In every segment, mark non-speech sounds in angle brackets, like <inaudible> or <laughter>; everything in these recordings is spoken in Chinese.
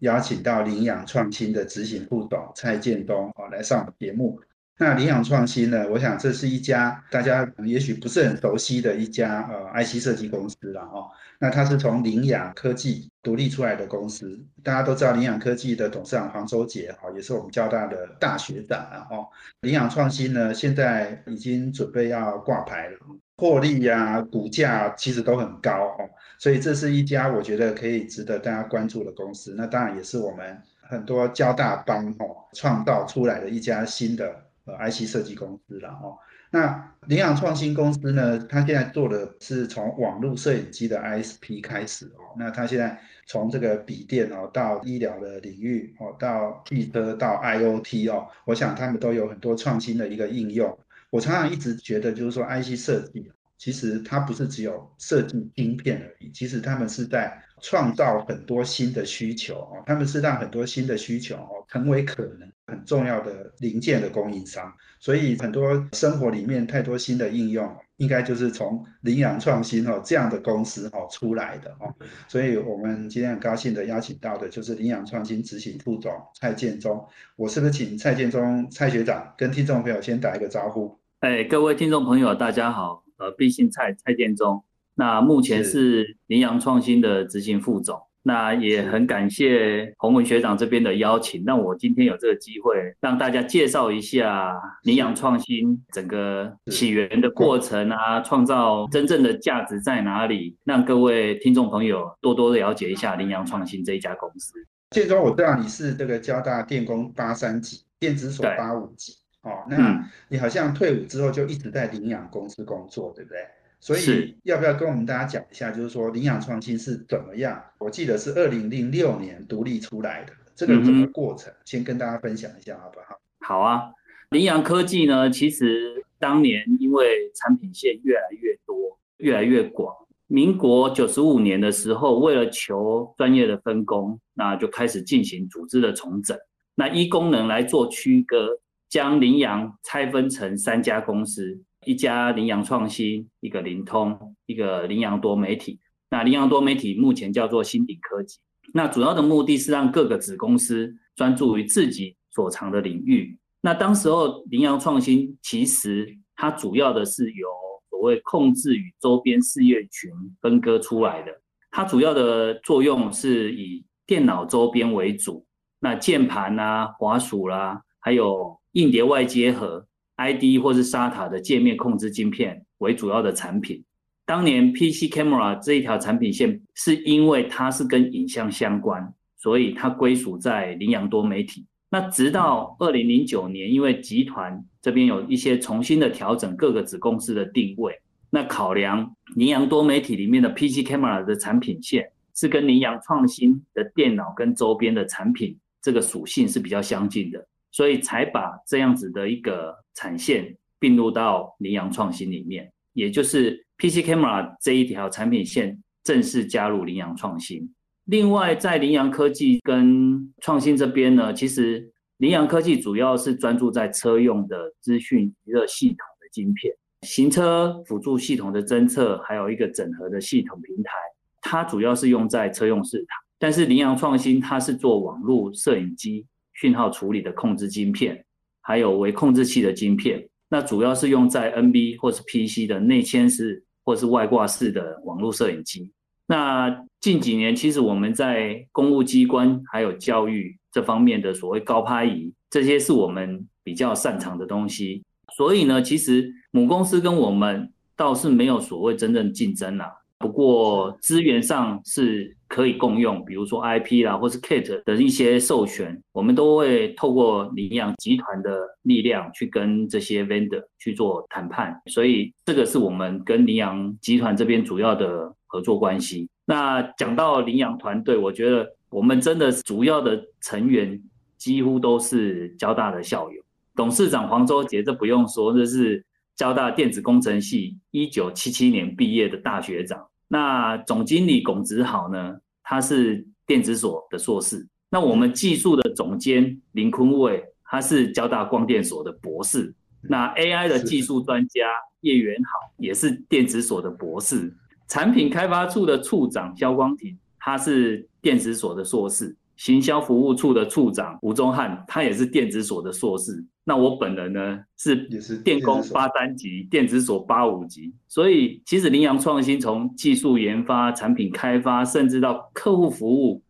邀请到领养创新的执行副总蔡建东哦来上节目。那领养创新呢，我想这是一家大家也许不是很熟悉的一家呃 IC 设计公司了哦。那它是从领养科技独立出来的公司，大家都知道领养科技的董事长黄周杰哈，也是我们交大的大学长啊哦。领养创新呢，现在已经准备要挂牌了，获利呀、股价其实都很高哦，所以这是一家我觉得可以值得大家关注的公司。那当然也是我们很多交大帮哦创造出来的一家新的呃 IC 设计公司了哦。那领养创新公司呢？它现在做的是从网络摄影机的 ISP 开始哦。那它现在从这个笔电哦，到医疗的领域哦，到汽车到 IOT 哦，我想他们都有很多创新的一个应用。我常常一直觉得，就是说 IC 设计其实它不是只有设计晶片而已，其实他们是在创造很多新的需求哦。他们是让很多新的需求哦成为可能。很重要的零件的供应商，所以很多生活里面太多新的应用，应该就是从羚羊创新哦这样的公司哦出来的哦。所以我们今天很高兴的邀请到的就是羚羊创新执行副总蔡建忠。我是不是请蔡建忠蔡学长跟听众朋友先打一个招呼？哎，各位听众朋友，大家好，呃，毕姓蔡蔡建中，那目前是。羚羊创新的执行副总。那也很感谢洪文学长这边的邀请，让我今天有这个机会，让大家介绍一下羚羊创新整个起源的过程啊，创造真正的价值在哪里，让各位听众朋友多多了解一下羚羊创新这一家公司。建中，我知道你是这个交大电工八三级，电子所八五级，哦，那你好像退伍之后就一直在领养公司工作，对不对？所以要不要跟我们大家讲一下，就是说领养创新是怎么样？我记得是二零零六年独立出来的这个整个过程，先跟大家分享一下好不好？好啊，领养科技呢，其实当年因为产品线越来越多、越来越广，民国九十五年的时候，为了求专业的分工，那就开始进行组织的重整，那依功能来做区隔，将羚羊拆分成三家公司。一家羚羊创新，一个灵通，一个羚羊多媒体。那羚羊多媒体目前叫做新鼎科技。那主要的目的是让各个子公司专注于自己所长的领域。那当时候羚羊创新其实它主要的是由所谓控制与周边事业群分割出来的。它主要的作用是以电脑周边为主，那键盘啦、滑鼠啦，还有硬碟外接盒。ID 或是 SATA 的界面控制晶片为主要的产品。当年 PC Camera 这一条产品线是因为它是跟影像相关，所以它归属在羚羊多媒体。那直到二零零九年，因为集团这边有一些重新的调整各个子公司的定位，那考量羚羊多媒体里面的 PC Camera 的产品线是跟羚羊创新的电脑跟周边的产品这个属性是比较相近的。所以才把这样子的一个产线并入到羚羊创新里面，也就是 PC Camera 这一条产品线正式加入羚羊创新。另外，在羚羊科技跟创新这边呢，其实羚羊科技主要是专注在车用的资讯娱乐系统的晶片、行车辅助系统的侦测，还有一个整合的系统平台，它主要是用在车用市场。但是羚羊创新它是做网络摄影机。讯号处理的控制晶片，还有微控制器的晶片，那主要是用在 NB 或是 PC 的内嵌式或是外挂式的网络摄影机。那近几年，其实我们在公务机关还有教育这方面的所谓高拍仪，这些是我们比较擅长的东西。所以呢，其实母公司跟我们倒是没有所谓真正竞争啦。不过资源上是可以共用，比如说 IP 啦，或是 Kit 的一些授权，我们都会透过领养集团的力量去跟这些 Vendor 去做谈判，所以这个是我们跟领养集团这边主要的合作关系。那讲到领养团队，我觉得我们真的主要的成员几乎都是交大的校友。董事长黄周杰，这不用说，这是交大电子工程系一九七七年毕业的大学长。那总经理龚子豪呢，他是电子所的硕士。那我们技术的总监林坤伟，他是交大光电所的博士。那 AI 的技术专家叶元好也是电子所的博士。产品开发处的处长肖光庭，他是电子所的硕士。行销服务处的处长吴宗汉，他也是电子所的硕士。那我本人呢，是也是电工八三级，电子所八五级。所以其实羚羊创新从技术研发、产品开发，甚至到客户服务。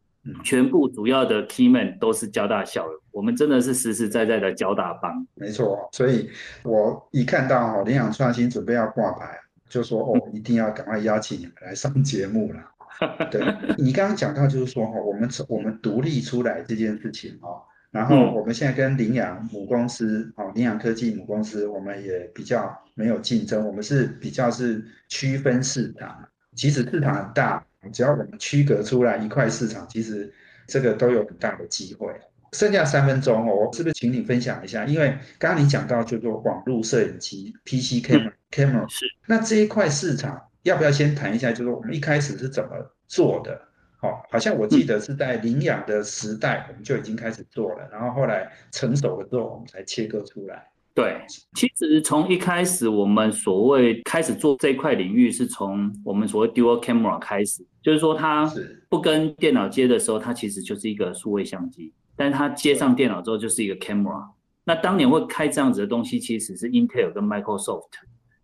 全部主要的 key man 都是交大校友，我们真的是实实在在的交大帮。没错，所以我一看到哈羚羊创新准备要挂牌，就说哦，一定要赶快邀请你们来上节目了。<laughs> 对你刚刚讲到就是说哈，我们我们独立出来这件事情哈，然后我们现在跟羚羊母公司哦，羚羊科技母公司，我们也比较没有竞争，我们是比较是区分市场，其实市场很大。只要我们区隔出来一块市场，其实这个都有很大的机会。剩下三分钟哦，我是不是请你分享一下？因为刚刚你讲到叫做网络摄影机 PC camera camera，是那这一块市场要不要先谈一下？就是我们一开始是怎么做的？好，好像我记得是在领养的时代，我们就已经开始做了，然后后来成熟了之后，我们才切割出来。对，其实从一开始，我们所谓开始做这一块领域，是从我们所谓 dual camera 开始，就是说它不跟电脑接的时候，它其实就是一个数位相机，但是它接上电脑之后就是一个 camera。那当年会开这样子的东西，其实是 Intel 跟 Microsoft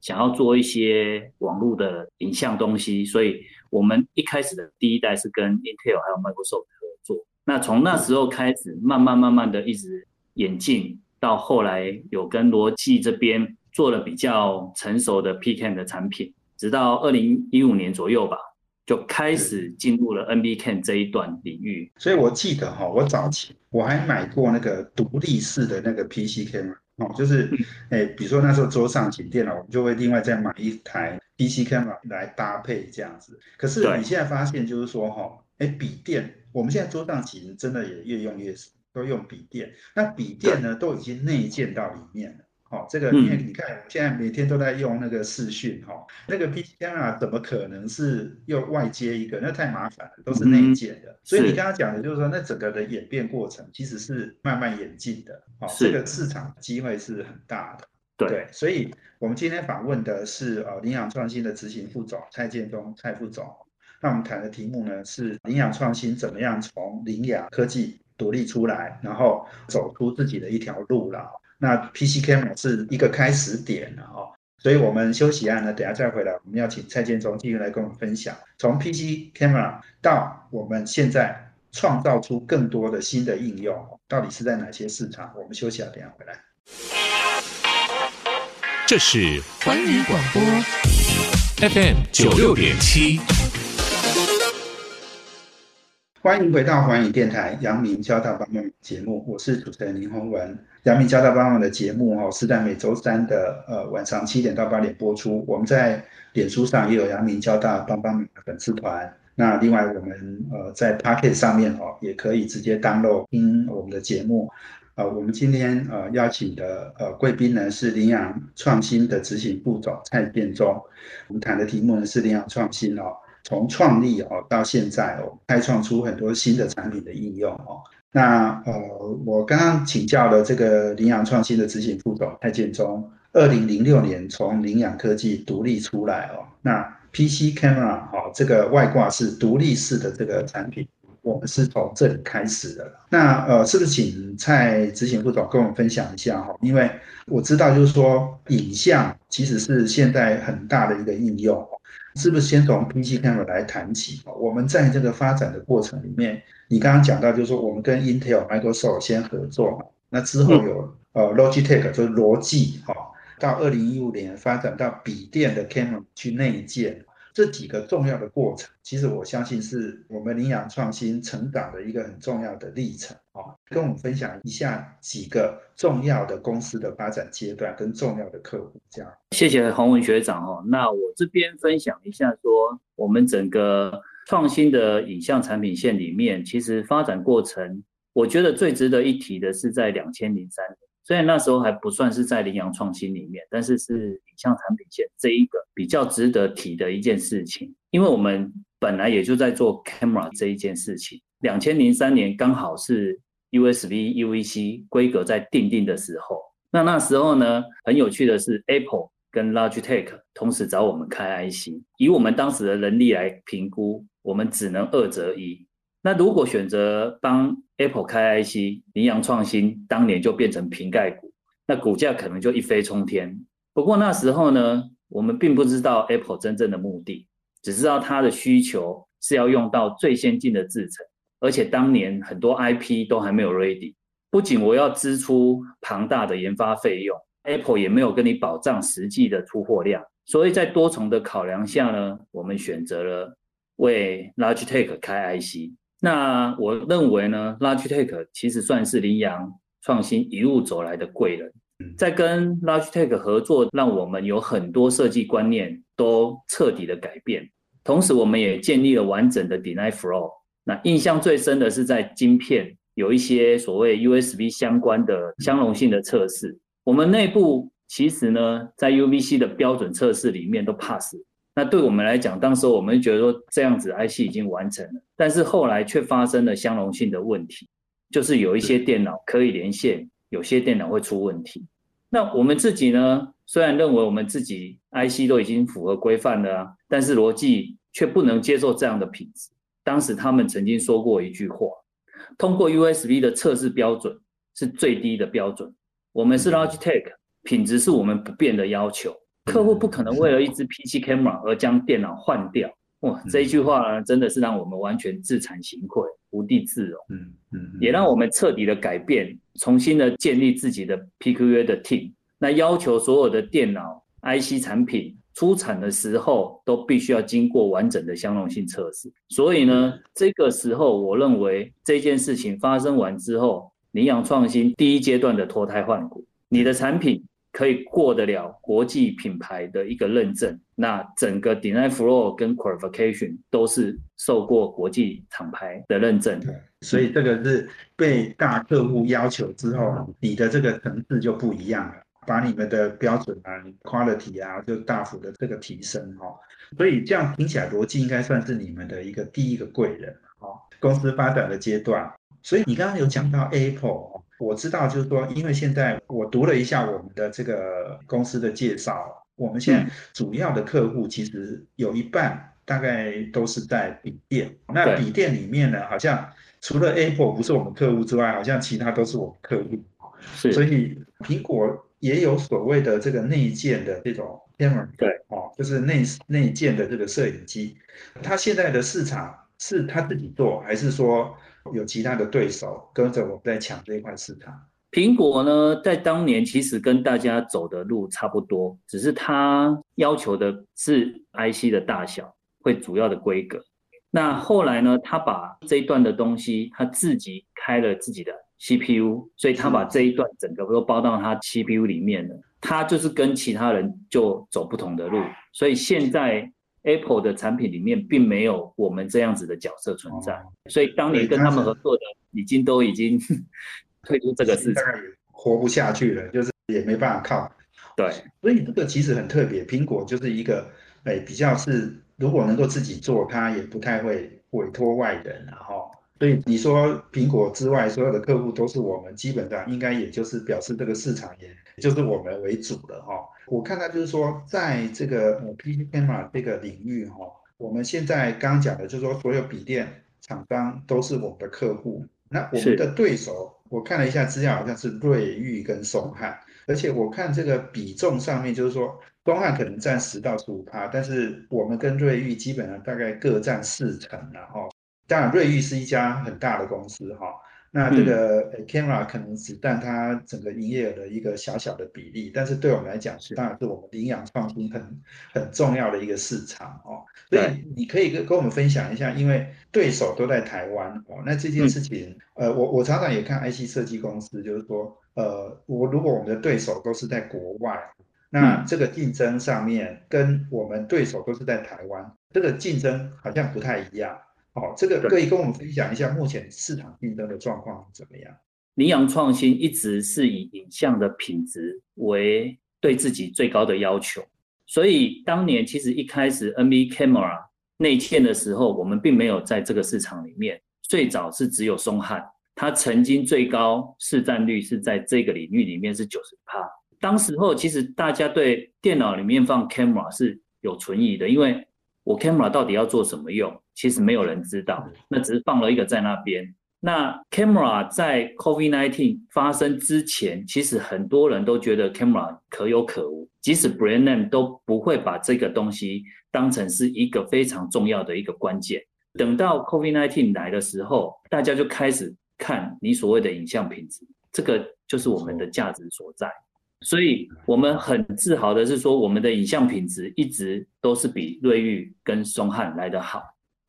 想要做一些网络的影像东西，所以我们一开始的第一代是跟 Intel 还有 Microsoft 合作。那从那时候开始，慢慢慢慢的一直演进。到后来有跟罗技这边做了比较成熟的 PCAN 的产品，直到二零一五年左右吧，就开始进入了 NBCAN 这一段领域。所以我记得哈，我早期我还买过那个独立式的那个 PCAM 哦，就是哎，比如说那时候桌上型电脑，我们就会另外再买一台 PCAM 来搭配这样子。可是你现在发现就是说哈，哎，笔电我们现在桌上型真的也越用越少。都用笔电，那笔电呢都已经内建到里面了。好，这个因为你看，我现在每天都在用那个视讯，哈，那个 camera 怎么可能是又外接一个？那太麻烦了，都是内建的。所以你刚刚讲的就是说，那整个的演变过程其实是慢慢演进的。好，这个市场机会是很大的。对，所以我们今天访问的是呃领养创新的执行副总蔡建东蔡副总。那我们谈的题目呢是领养创新怎么样从领养科技。独立出来，然后走出自己的一条路了。那 PC Camera 是一个开始点了哦，所以我们休息一下呢，等下再回来，我们要请蔡建忠继续来跟我们分享，从 PC Camera 到我们现在创造出更多的新的应用，到底是在哪些市场？我们休息啊，等下回来。这是环宇广播 FM 九六点七。欢迎回到环宇电台阳明交大帮忙节目，我是主持人林宏文。阳明交大帮忙的节目哈是在每周三的呃晚上七点到八点播出。我们在脸书上也有阳明交大帮帮的粉丝团。那另外我们呃在 Pocket 上面哦也可以直接 download 听我们的节目。呃，我们今天呃邀请的呃贵宾呢是羚羊创新的执行副总蔡建忠。我们谈的题目呢是羚羊创新哦。从创立哦到现在哦，开创出很多新的产品的应用哦。那呃，我刚刚请教了这个羚羊创新的执行副总蔡建忠，二零零六年从羚羊科技独立出来哦。那 PC camera 哈，这个外挂是独立式的这个产品，我们是从这里开始的。那呃，是不是请蔡执行副总跟我们分享一下哈？因为我知道就是说，影像其实是现在很大的一个应用。是不是先从 PC camera 来谈起？我们在这个发展的过程里面，你刚刚讲到，就是说我们跟 Intel、Microsoft 先合作嘛，那之后有呃 Logitech 就是罗技哈，到二零一五年发展到笔电的 camera 去内建。这几个重要的过程，其实我相信是我们领养创新成长的一个很重要的历程啊。跟我们分享一下几个重要的公司的发展阶段跟重要的客户，这样。谢谢洪文学长哦。那我这边分享一下，说我们整个创新的影像产品线里面，其实发展过程，我觉得最值得一提的是在两千零三年，虽然那时候还不算是在羚羊创新里面，但是是影像产品线这一个比较值得提的一件事情，因为我们本来也就在做 camera 这一件事情。两千零三年刚好是 USB UVC 规格在定定的时候，那那时候呢，很有趣的是 Apple 跟 Logitech 同时找我们开 IC，以我们当时的能力来评估，我们只能二择一。那如果选择帮 Apple 开 IC，羚羊创新当年就变成瓶盖股，那股价可能就一飞冲天。不过那时候呢，我们并不知道 Apple 真正的目的，只知道它的需求是要用到最先进的制程。而且当年很多 IP 都还没有 ready，不仅我要支出庞大的研发费用，Apple 也没有跟你保障实际的出货量，所以在多重的考量下呢，我们选择了为 Logitech 开 IC。那我认为呢，Logitech 其实算是羚羊创新一路走来的贵人，在跟 Logitech 合作，让我们有很多设计观念都彻底的改变，同时我们也建立了完整的 Design Flow。那印象最深的是在晶片有一些所谓 USB 相关的相容性的测试，我们内部其实呢在 UVC 的标准测试里面都 pass。那对我们来讲，当时我们觉得说这样子 IC 已经完成了，但是后来却发生了相容性的问题，就是有一些电脑可以连线，有些电脑会出问题。那我们自己呢，虽然认为我们自己 IC 都已经符合规范了，但是逻辑却不能接受这样的品质。当时他们曾经说过一句话：“通过 USB 的测试标准是最低的标准。我们是 Logitech，品质是我们不变的要求。客户不可能为了一支 PC camera 而将电脑换掉。”哇，这一句话呢，真的是让我们完全自惭形秽，无地自容。嗯嗯，也让我们彻底的改变，重新的建立自己的 PQA 的 team。那要求所有的电脑 IC 产品。出产的时候都必须要经过完整的相容性测试，所以呢，这个时候我认为这件事情发生完之后，羚羊创新第一阶段的脱胎换骨，你的产品可以过得了国际品牌的一个认证，那整个 d e n i flow 跟 qualification 都是受过国际厂牌的认证。对，所以这个是被大客户要求之后，你的这个层次就不一样了。把你们的标准啊、quality 啊，就大幅的这个提升哈，所以这样听起来逻辑应该算是你们的一个第一个贵人哦。公司发展的阶段，所以你刚刚有讲到 Apple，我知道就是说，因为现在我读了一下我们的这个公司的介绍，我们现在主要的客户其实有一半大概都是在笔电，那笔电里面呢，好像除了 Apple 不是我们客户之外，好像其他都是我们客户，是，所以苹果。也有所谓的这个内建的这种 camera，对，哦，就是内内建的这个摄影机，它现在的市场是他自己做，还是说有其他的对手跟着我们在抢这一块市场？苹果呢，在当年其实跟大家走的路差不多，只是它要求的是 IC 的大小，会主要的规格。那后来呢，他把这一段的东西，他自己开了自己的。CPU，所以他把这一段整个都包到他 CPU 里面了。他就是跟其他人就走不同的路，所以现在 Apple 的产品里面并没有我们这样子的角色存在。所以当年跟他们合作的，已经都已经 <laughs> 退出这个市场，活不下去了，就是也没办法靠。对，所以这个其实很特别。苹果就是一个，哎，比较是如果能够自己做，它也不太会委托外人，然后。所以你说苹果之外所有的客户都是我们，基本上应该也就是表示这个市场也就是我们为主了哈。我看到就是说，在这个 PC camera 这个领域哈，我们现在刚刚讲的就是说，所有笔电厂商都是我们的客户。那我们的对手，我看了一下资料，好像是瑞昱跟松汉，而且我看这个比重上面就是说，松汉可能占十到十五趴，但是我们跟瑞昱基本上大概各占四成然后。当然，瑞昱是一家很大的公司哈，那这个 camera 可能只占它整个营业额的一个小小的比例，但是对我们来讲，当然是我们领养创新很很重要的一个市场哦。所以你可以跟跟我们分享一下，因为对手都在台湾哦，那这件事情，呃，我我常常也看 IC 设计公司，就是说，呃，我如果我们的对手都是在国外，那这个竞争上面跟我们对手都是在台湾，这个竞争好像不太一样。哦，这个可以跟我们分享一下目前市场竞争的状况怎么样？羚羊创新一直是以影像的品质为对自己最高的要求，所以当年其实一开始 NV Camera 内嵌的时候，我们并没有在这个市场里面，最早是只有松汉，它曾经最高市占率是在这个领域里面是九十趴。当时候其实大家对电脑里面放 camera 是有存疑的，因为我 camera 到底要做什么用？其实没有人知道，那只是放了一个在那边。那 camera 在 COVID-19 发生之前，其实很多人都觉得 camera 可有可无，即使 brand name 都不会把这个东西当成是一个非常重要的一个关键。等到 COVID-19 来的时候，大家就开始看你所谓的影像品质，这个就是我们的价值所在。所以我们很自豪的是说，我们的影像品质一直都是比瑞昱跟松汉来得好。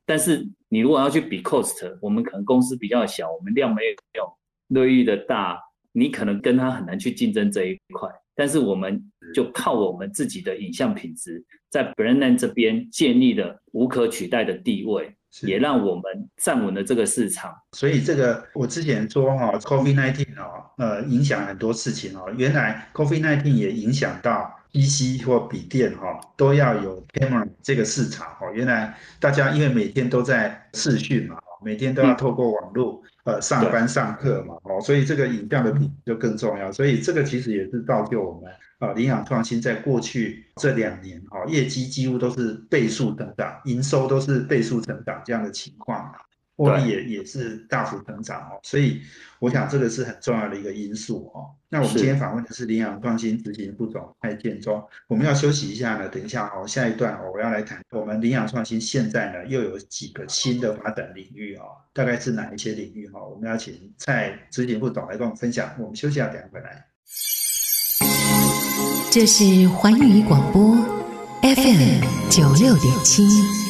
但是你如果要去比 cost，我们可能公司比较小，我们量没有瑞昱的大，你可能跟他很难去竞争这一块。但是我们就靠我们自己的影像品质，在 brand name 这边建立了无可取代的地位，也让我们站稳了这个市场。所以这个我之前说哈，COVID-19 哦，呃，影响很多事情哦。原来 COVID-19 也影响到。PC 或笔电哈都要有 camera 这个市场哦，原来大家因为每天都在视讯嘛，每天都要透过网络呃上班上课嘛，哦，所以这个影像的品质就更重要，所以这个其实也是造就我们啊领养创新在过去这两年哈业绩几乎都是倍数增长，营收都是倍数增长这样的情况。获利也也是大幅增长哦，所以我想这个是很重要的一个因素哦。那我们今天访问的是领养创新执行副总蔡建忠，我们要休息一下呢，等一下哦，下一段哦，我要来谈我们领养创新现在呢又有几个新的发展领域哦，大概是哪一些领域哈？我们要请蔡执行副总来跟我们分享。我们休息下，等下回来。这是环宇广播 FM 九六点七。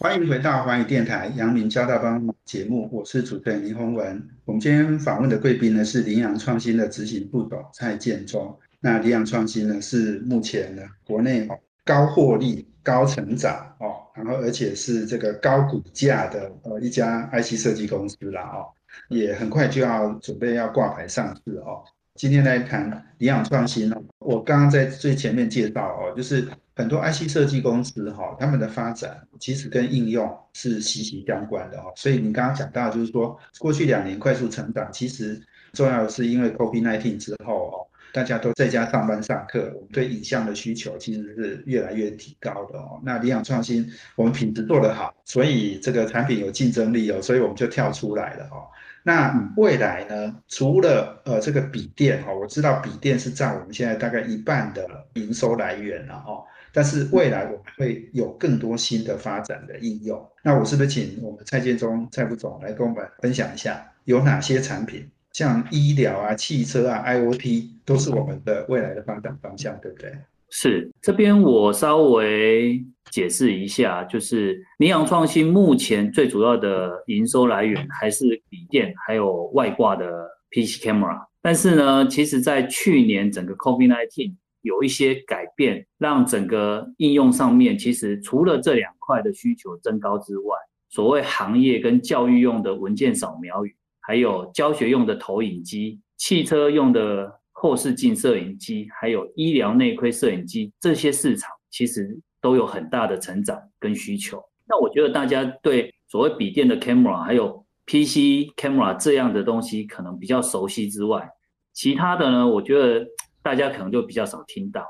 欢迎回到华语电台阳明交大帮节目，我是主持人林宏文。我们今天访问的贵宾呢是羚羊创新的执行副总蔡建中。那羚羊创新呢是目前呢国内高获利、高成长哦，然后而且是这个高股价的呃一家 IC 设计公司啦哦，也很快就要准备要挂牌上市哦。今天来谈领养创新哦，我刚刚在最前面介绍哦，就是很多 IC 设计公司哈，他们的发展其实跟应用是息息相关的哦。所以你刚刚讲到，就是说过去两年快速成长，其实重要的是因为 COVID-19 之后哦，大家都在家上班上课，我们对影像的需求其实是越来越提高的哦。那理想创新，我们品质做得好，所以这个产品有竞争力哦，所以我们就跳出来了哦。那未来呢？除了呃这个笔电哈，我知道笔电是占我们现在大概一半的营收来源了哈。但是未来我们会有更多新的发展的应用。那我是不是请我们蔡建忠蔡副总来跟我们分享一下，有哪些产品，像医疗啊、汽车啊、IOT 都是我们的未来的发展方向，对不对？是这边我稍微。解释一下，就是羚羊创新目前最主要的营收来源还是笔电，还有外挂的 PC camera。但是呢，其实在去年整个 COVID-19 有一些改变，让整个应用上面其实除了这两块的需求增高之外，所谓行业跟教育用的文件扫描仪，还有教学用的投影机、汽车用的后视镜摄影机，还有医疗内窥摄影机这些市场，其实。都有很大的成长跟需求。那我觉得大家对所谓笔电的 camera 还有 PC camera 这样的东西可能比较熟悉之外，其他的呢，我觉得大家可能就比较少听到。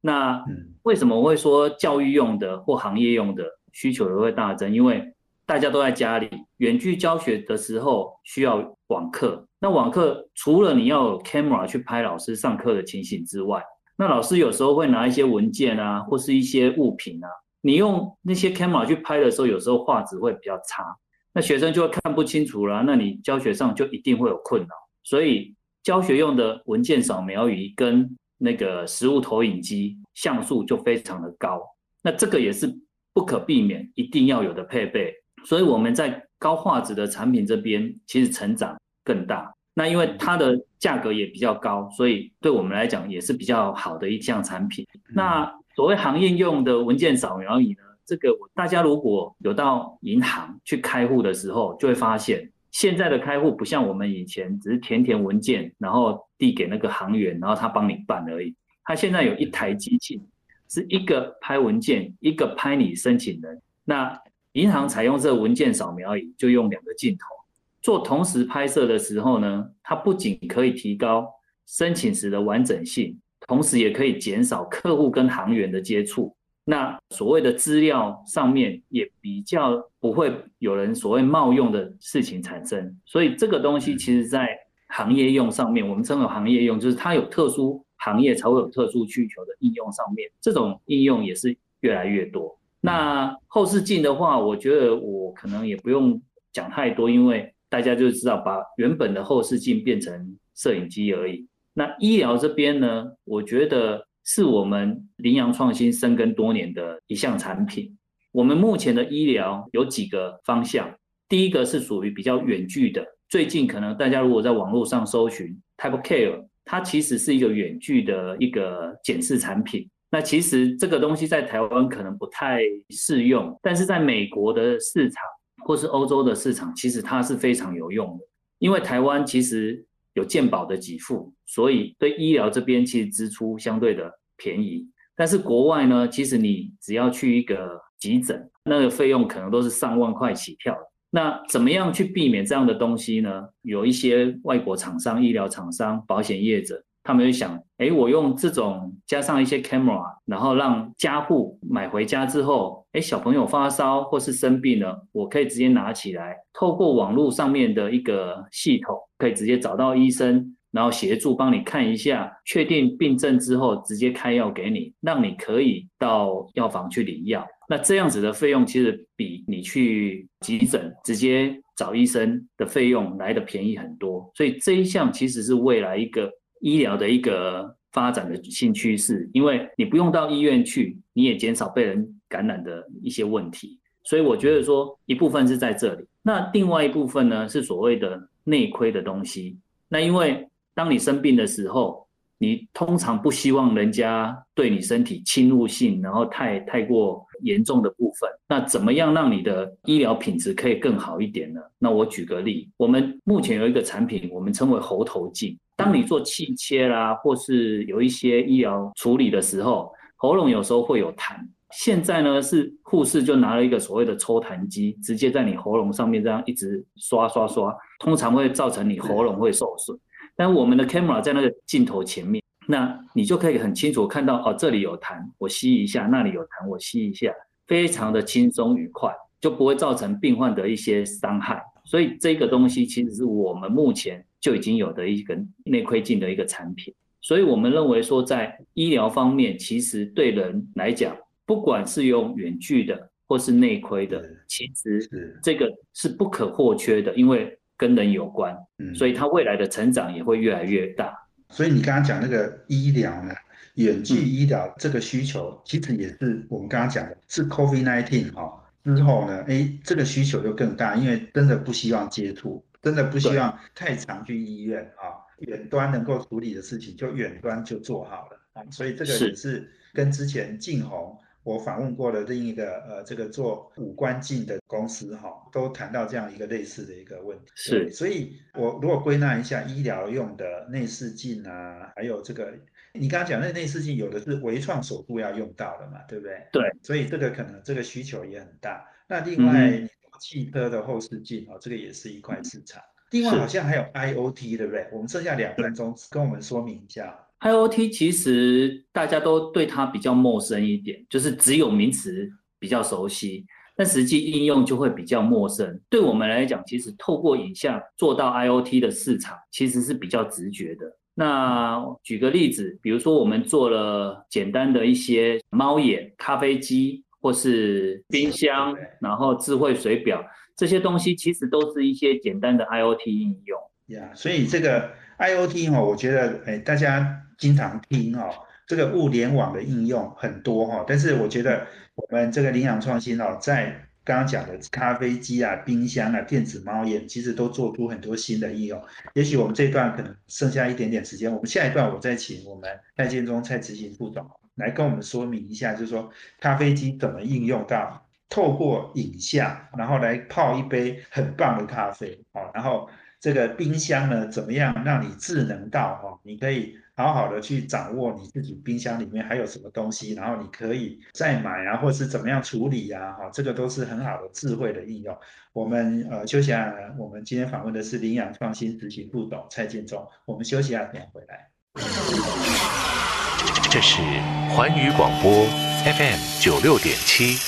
那为什么会说教育用的或行业用的需求也会大增？因为大家都在家里远距教学的时候需要网课。那网课除了你要有 camera 去拍老师上课的情形之外，那老师有时候会拿一些文件啊，或是一些物品啊，你用那些 camera 去拍的时候，有时候画质会比较差，那学生就会看不清楚了，那你教学上就一定会有困扰。所以教学用的文件扫描仪跟那个实物投影机像素就非常的高，那这个也是不可避免一定要有的配备。所以我们在高画质的产品这边其实成长更大。那因为它的价格也比较高，所以对我们来讲也是比较好的一项产品。那所谓行业用的文件扫描仪呢，这个大家如果有到银行去开户的时候，就会发现现在的开户不像我们以前只是填填文件，然后递给那个行员，然后他帮你办而已。他现在有一台机器，是一个拍文件，一个拍你申请人。那银行采用这个文件扫描仪，就用两个镜头做同时拍摄的时候呢，它不仅可以提高申请时的完整性，同时也可以减少客户跟行员的接触。那所谓的资料上面也比较不会有人所谓冒用的事情产生。所以这个东西其实在行业用上面，我们称为行业用，就是它有特殊行业才会有特殊需求的应用上面，这种应用也是越来越多。那后视镜的话，我觉得我可能也不用讲太多，因为大家就知道把原本的后视镜变成摄影机而已。那医疗这边呢，我觉得是我们羚羊创新深耕多年的一项产品。我们目前的医疗有几个方向，第一个是属于比较远距的，最近可能大家如果在网络上搜寻 Type Care，它其实是一个远距的一个检视产品。那其实这个东西在台湾可能不太适用，但是在美国的市场或是欧洲的市场，其实它是非常有用的。因为台湾其实有健保的给付，所以对医疗这边其实支出相对的便宜。但是国外呢，其实你只要去一个急诊，那个费用可能都是上万块起跳。那怎么样去避免这样的东西呢？有一些外国厂商、医疗厂商、保险业者。他们就想，哎，我用这种加上一些 camera，然后让家户买回家之后，哎，小朋友发烧或是生病了，我可以直接拿起来，透过网络上面的一个系统，可以直接找到医生，然后协助帮你看一下，确定病症之后，直接开药给你，让你可以到药房去领药。那这样子的费用其实比你去急诊直接找医生的费用来的便宜很多，所以这一项其实是未来一个。医疗的一个发展的新趋势，因为你不用到医院去，你也减少被人感染的一些问题，所以我觉得说一部分是在这里，那另外一部分呢是所谓的内窥的东西。那因为当你生病的时候，你通常不希望人家对你身体侵入性，然后太太过严重的部分。那怎么样让你的医疗品质可以更好一点呢？那我举个例，我们目前有一个产品，我们称为喉头镜。当你做气切啦，或是有一些医疗处理的时候，喉咙有时候会有痰。现在呢，是护士就拿了一个所谓的抽痰机，直接在你喉咙上面这样一直刷刷刷，通常会造成你喉咙会受损。但我们的 camera 在那个镜头前面，那你就可以很清楚看到哦，这里有痰，我吸一下；那里有痰，我吸一下，非常的轻松愉快，就不会造成病患的一些伤害。所以这个东西其实是我们目前。就已经有的一个内窥镜的一个产品，所以我们认为说，在医疗方面，其实对人来讲，不管是用远距的或是内窥的，其实这个是不可或缺的，因为跟人有关，所以它未来的成长也会越来越大。所以你刚刚讲那个医疗呢，远距医疗这个需求，其实也是我们刚刚讲的，是 COVID-19 哈之后呢，哎，这个需求就更大，因为真的不希望接触。真的不希望太常去医院啊，远端能够处理的事情就远端就做好了啊，所以这个也是跟之前晋红我访问过的另一个呃这个做五官镜的公司哈，都谈到这样一个类似的一个问题。是，所以我如果归纳一下医疗用的内视镜啊，还有这个你刚刚讲那内视镜有的是微创手术要用到的嘛，对不对？对，所以这个可能这个需求也很大。那另外。汽车的后视镜啊，这个也是一块市场。另外好像还有 IOT，对不对？我们剩下两分钟，跟我们说明一下。IOT 其实大家都对它比较陌生一点，就是只有名词比较熟悉，但实际应用就会比较陌生。对我们来讲，其实透过影像做到 IOT 的市场，其实是比较直觉的。那举个例子，比如说我们做了简单的一些猫眼、咖啡机。或是冰箱，然后智慧水表这些东西，其实都是一些简单的 IOT 应用。呀，所以这个 IOT 哈，我觉得哎，大家经常听哦，这个物联网的应用很多哈。但是我觉得我们这个领养创新哦，在刚刚讲的咖啡机啊、冰箱啊、电子猫眼，其实都做出很多新的应用。也许我们这一段可能剩下一点点时间，我们下一段我再请我们蔡建中蔡执行副总来跟我们说明一下，就是说咖啡机怎么应用到透过影像，然后来泡一杯很棒的咖啡啊，然后这个冰箱呢，怎么样让你智能到哈，你可以。好好的去掌握你自己冰箱里面还有什么东西，然后你可以再买啊，或是怎么样处理啊，哈，这个都是很好的智慧的应用。我们呃休息下，我们今天访问的是领养创新执行副总蔡建忠，我们休息下等回来。这是环宇广播 FM 九六点七，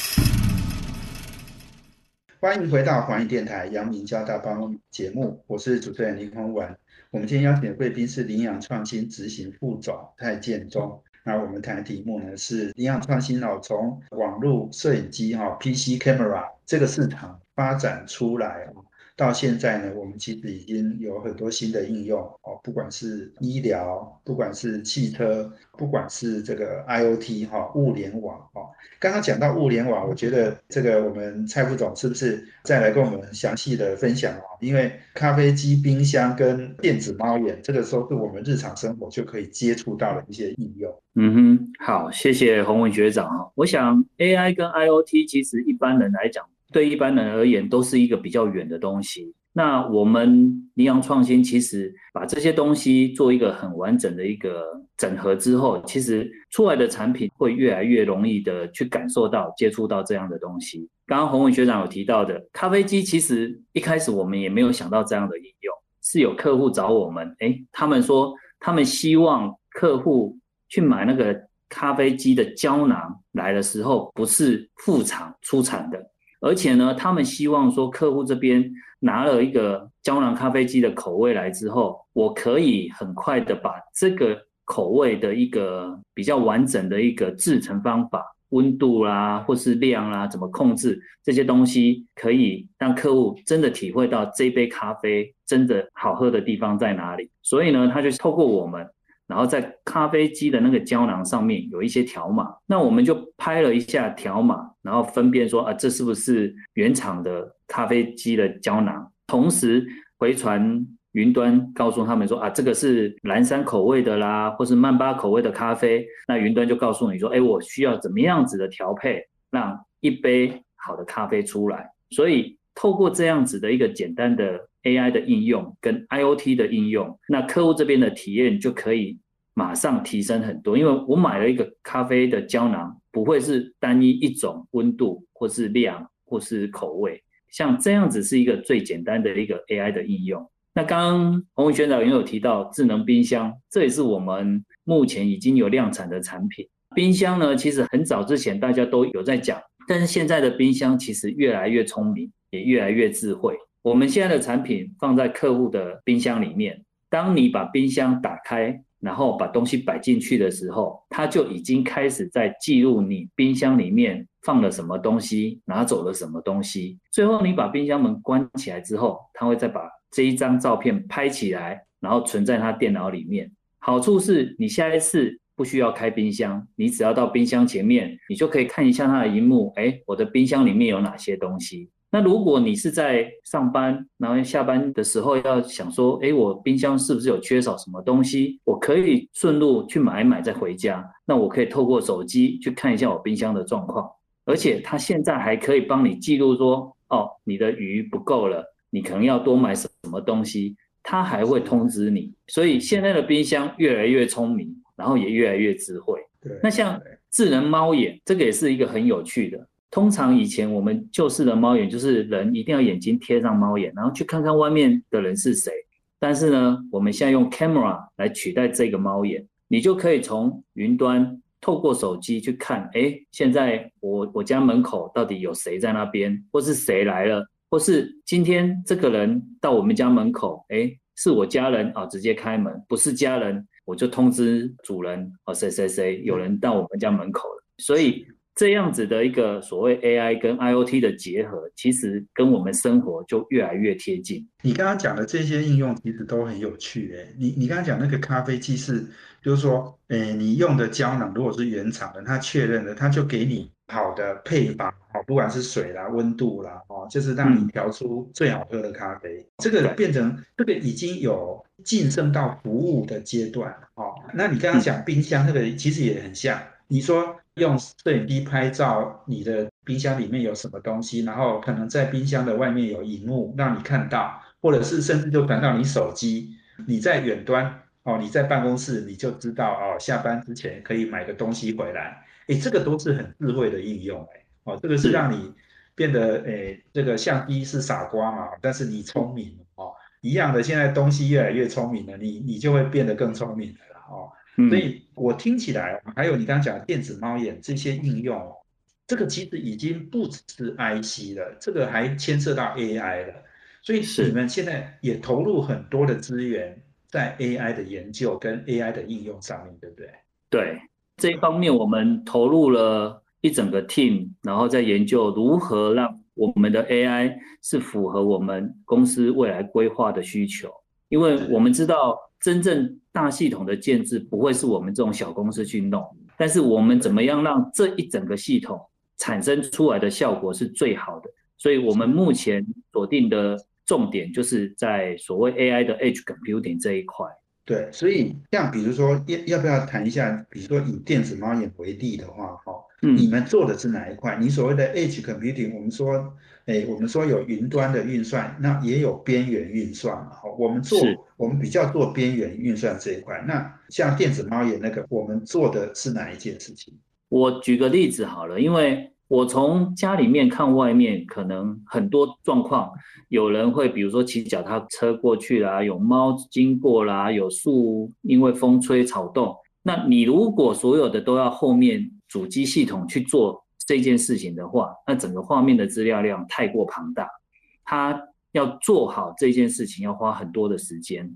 欢迎回到环宇电台杨明交大帮节目，我是主持人林宏文。我们今天邀请的贵宾是领养创新执行副总蔡建忠。那我们谈的题目呢是领养创新哦，从网络摄影机哈 PC camera 这个市场发展出来到现在呢，我们其实已经有很多新的应用哦，不管是医疗，不管是汽车，不管是这个 IOT 哈物联网哦。刚刚讲到物联网，我觉得这个我们蔡副总是不是再来跟我们详细的分享哦？因为咖啡机、冰箱跟电子猫眼，这个时候是我们日常生活就可以接触到的一些应用。嗯哼，好，谢谢洪文学长啊。我想 AI 跟 IOT 其实一般人来讲。对一般人而言，都是一个比较远的东西。那我们羚羊创新其实把这些东西做一个很完整的一个整合之后，其实出来的产品会越来越容易的去感受到、接触到这样的东西。刚刚洪文学长有提到的咖啡机，其实一开始我们也没有想到这样的应用，是有客户找我们，哎，他们说他们希望客户去买那个咖啡机的胶囊来的时候，不是副厂出产的。而且呢，他们希望说，客户这边拿了一个胶囊咖啡机的口味来之后，我可以很快的把这个口味的一个比较完整的一个制成方法、温度啦，或是量啦，怎么控制这些东西，可以让客户真的体会到这杯咖啡真的好喝的地方在哪里。所以呢，他就透过我们。然后在咖啡机的那个胶囊上面有一些条码，那我们就拍了一下条码，然后分辨说啊，这是不是原厂的咖啡机的胶囊？同时回传云端，告诉他们说啊，这个是蓝山口味的啦，或是曼巴口味的咖啡。那云端就告诉你说，哎，我需要怎么样子的调配，让一杯好的咖啡出来。所以透过这样子的一个简单的。AI 的应用跟 IOT 的应用，那客户这边的体验就可以马上提升很多。因为我买了一个咖啡的胶囊，不会是单一一种温度或是量或是口味，像这样子是一个最简单的一个 AI 的应用。那刚刚洪文学长也有提到智能冰箱，这也是我们目前已经有量产的产品。冰箱呢，其实很早之前大家都有在讲，但是现在的冰箱其实越来越聪明，也越来越智慧。我们现在的产品放在客户的冰箱里面，当你把冰箱打开，然后把东西摆进去的时候，它就已经开始在记录你冰箱里面放了什么东西，拿走了什么东西。最后你把冰箱门关起来之后，它会再把这一张照片拍起来，然后存在它电脑里面。好处是你下一次不需要开冰箱，你只要到冰箱前面，你就可以看一下它的荧幕，哎，我的冰箱里面有哪些东西。那如果你是在上班，然后下班的时候要想说，哎，我冰箱是不是有缺少什么东西？我可以顺路去买一买再回家。那我可以透过手机去看一下我冰箱的状况，而且它现在还可以帮你记录说，哦，你的鱼不够了，你可能要多买什么东西，它还会通知你。所以现在的冰箱越来越聪明，然后也越来越智慧。那像智能猫眼，这个也是一个很有趣的。通常以前我们旧式的猫眼就是人一定要眼睛贴上猫眼，然后去看看外面的人是谁。但是呢，我们现在用 camera 来取代这个猫眼，你就可以从云端透过手机去看，哎，现在我我家门口到底有谁在那边，或是谁来了，或是今天这个人到我们家门口，哎，是我家人啊，直接开门；不是家人，我就通知主人哦，谁谁谁有人到我们家门口了。所以。这样子的一个所谓 AI 跟 IoT 的结合，其实跟我们生活就越来越贴近。你刚刚讲的这些应用其实都很有趣诶。你你刚刚讲那个咖啡机是，就是说，诶，你用的胶囊如果是原厂的，它确认了，它就给你好的配方，哦，不管是水啦、温度啦，哦，就是让你调出最好喝的咖啡。这个变成这个已经有晋升到服务的阶段，哦。那你刚刚讲冰箱那个其实也很像，你说。用摄影机拍照，你的冰箱里面有什么东西，然后可能在冰箱的外面有荧幕让你看到，或者是甚至就传到你手机，你在远端哦，你在办公室你就知道哦，下班之前可以买个东西回来，哎，这个都是很智慧的应用，哎，哦，这个是让你变得哎，这个相机是傻瓜嘛，但是你聪明哦，一样的，现在东西越来越聪明了，你你就会变得更聪明了哦。所以我听起来，还有你刚刚讲电子猫眼这些应用，这个其实已经不只是 IC 了，这个还牵涉到 AI 了。所以你们现在也投入很多的资源在 AI 的研究跟 AI 的应用上面，对不对？对，这一方面我们投入了一整个 team，然后在研究如何让我们的 AI 是符合我们公司未来规划的需求，因为我们知道真正。大系统的建制不会是我们这种小公司去弄，但是我们怎么样让这一整个系统产生出来的效果是最好的？所以我们目前锁定的重点就是在所谓 AI 的 Edge Computing 这一块。对，所以像比如说要要不要谈一下，比如说以电子猫眼为例的话，哈，你们做的是哪一块？你所谓的 Edge Computing，我们说。哎，我们说有云端的运算，那也有边缘运算嘛。我们做我们比较做边缘运算这一块。那像电子猫眼那个，我们做的是哪一件事情？我举个例子好了，因为我从家里面看外面，可能很多状况，有人会比如说骑脚踏车过去啦，有猫经过啦，有树因为风吹草动。那你如果所有的都要后面主机系统去做。这件事情的话，那整个画面的资料量太过庞大，他要做好这件事情要花很多的时间。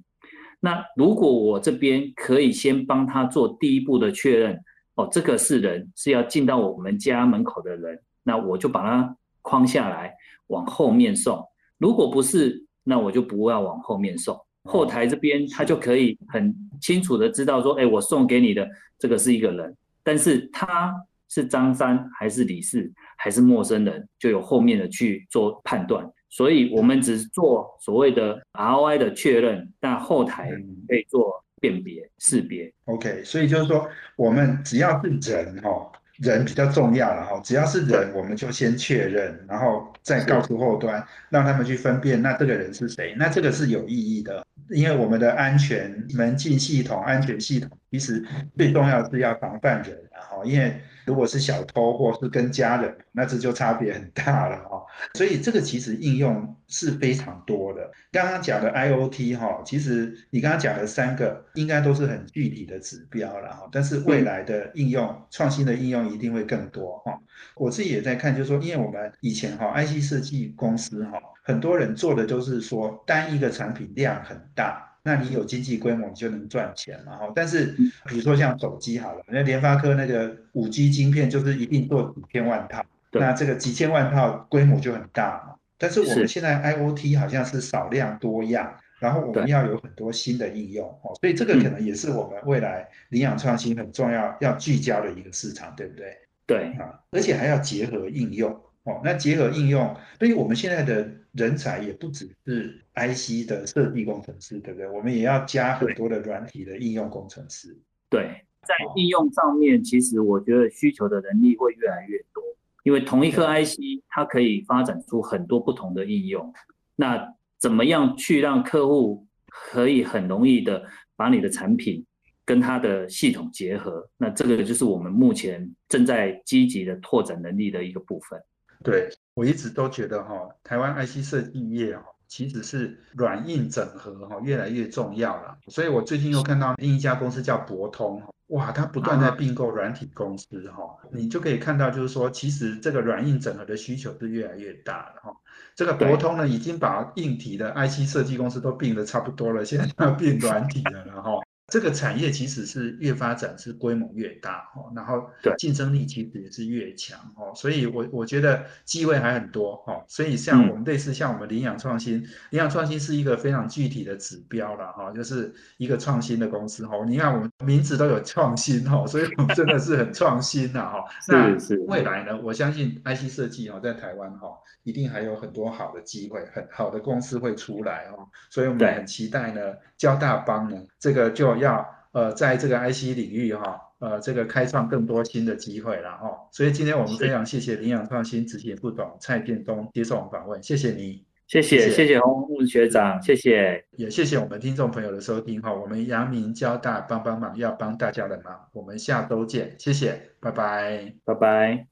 那如果我这边可以先帮他做第一步的确认，哦，这个是人是要进到我们家门口的人，那我就把它框下来往后面送。如果不是，那我就不要往后面送。后台这边他就可以很清楚的知道说，哎，我送给你的这个是一个人，但是他。是张三还是李四还是陌生人，就有后面的去做判断。所以我们只是做所谓的 ROI 的确认，但后台可以做辨别识别。OK，所以就是说，我们只要是人哈，人比较重要了哈。只要是人，我们就先确认，然后再告诉后端，让他们去分辨那这个人是谁。那这个是有意义的，因为我们的安全门禁系统、安全系统，其实最重要是要防范人，然后因为。如果是小偷或是跟家人，那这就差别很大了哈。所以这个其实应用是非常多的。刚刚讲的 IOT 哈，其实你刚刚讲的三个应该都是很具体的指标了哈。但是未来的应用、创新的应用一定会更多哈。我自己也在看，就是说，因为我们以前哈 IC 设计公司哈，很多人做的都是说单一个产品量很大。那你有经济规模，你就能赚钱嘛？哈，但是比如说像手机好了，那联发科那个五 G 晶片就是一定做几千万套，那这个几千万套规模就很大嘛。但是我们现在 IOT 好像是少量多样，然后我们要有很多新的应用哦，所以这个可能也是我们未来领养创新很重要要聚焦的一个市场，对不对？对啊，而且还要结合应用哦。那结合应用，所以我们现在的。人才也不只是 IC 的设计工程师，对不对？我们也要加很多的软体的应用工程师。对，在应用上面，其实我觉得需求的能力会越来越多，因为同一颗 IC 它可以发展出很多不同的应用。那怎么样去让客户可以很容易的把你的产品跟它的系统结合？那这个就是我们目前正在积极的拓展能力的一个部分。对。我一直都觉得哈，台湾 IC 设计业哦，其实是软硬整合哈越来越重要了。所以我最近又看到另一家公司叫博通哇，它不断在并购软体公司哈，你就可以看到就是说，其实这个软硬整合的需求是越来越大了哈。这个博通呢，已经把硬体的 IC 设计公司都并的差不多了，现在要并软体的了哈。这个产业其实是越发展是规模越大哈，然后对。竞争力其实也是越强哈，所以我我觉得机会还很多哈，所以像嗯。我们类似像我们领养创新，领养创新是一个非常具体的指标了哈，就是一个创新的公司哈，你看我们名字都有创新哈，所以我们真的是很创新呐哈。<laughs> 那未来呢，我相信 IC 设计哈在台湾哈一定还有很多好的机会，很好的公司会出来哦，所以我们很期待呢，交大帮呢这个就要呃在这个 IC 领域哈。呃，这个开创更多新的机会了哦，所以今天我们非常谢谢领养创新执行副总蔡建东接受我们访问，谢谢你。谢谢谢谢谢谢洪木学长，谢谢，也谢谢我们听众朋友的收听哈，我们阳明交大帮帮忙要帮大家的忙，我们下周见，谢谢，拜拜。拜拜。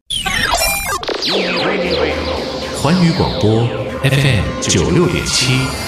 环宇广播 FM 九六点七。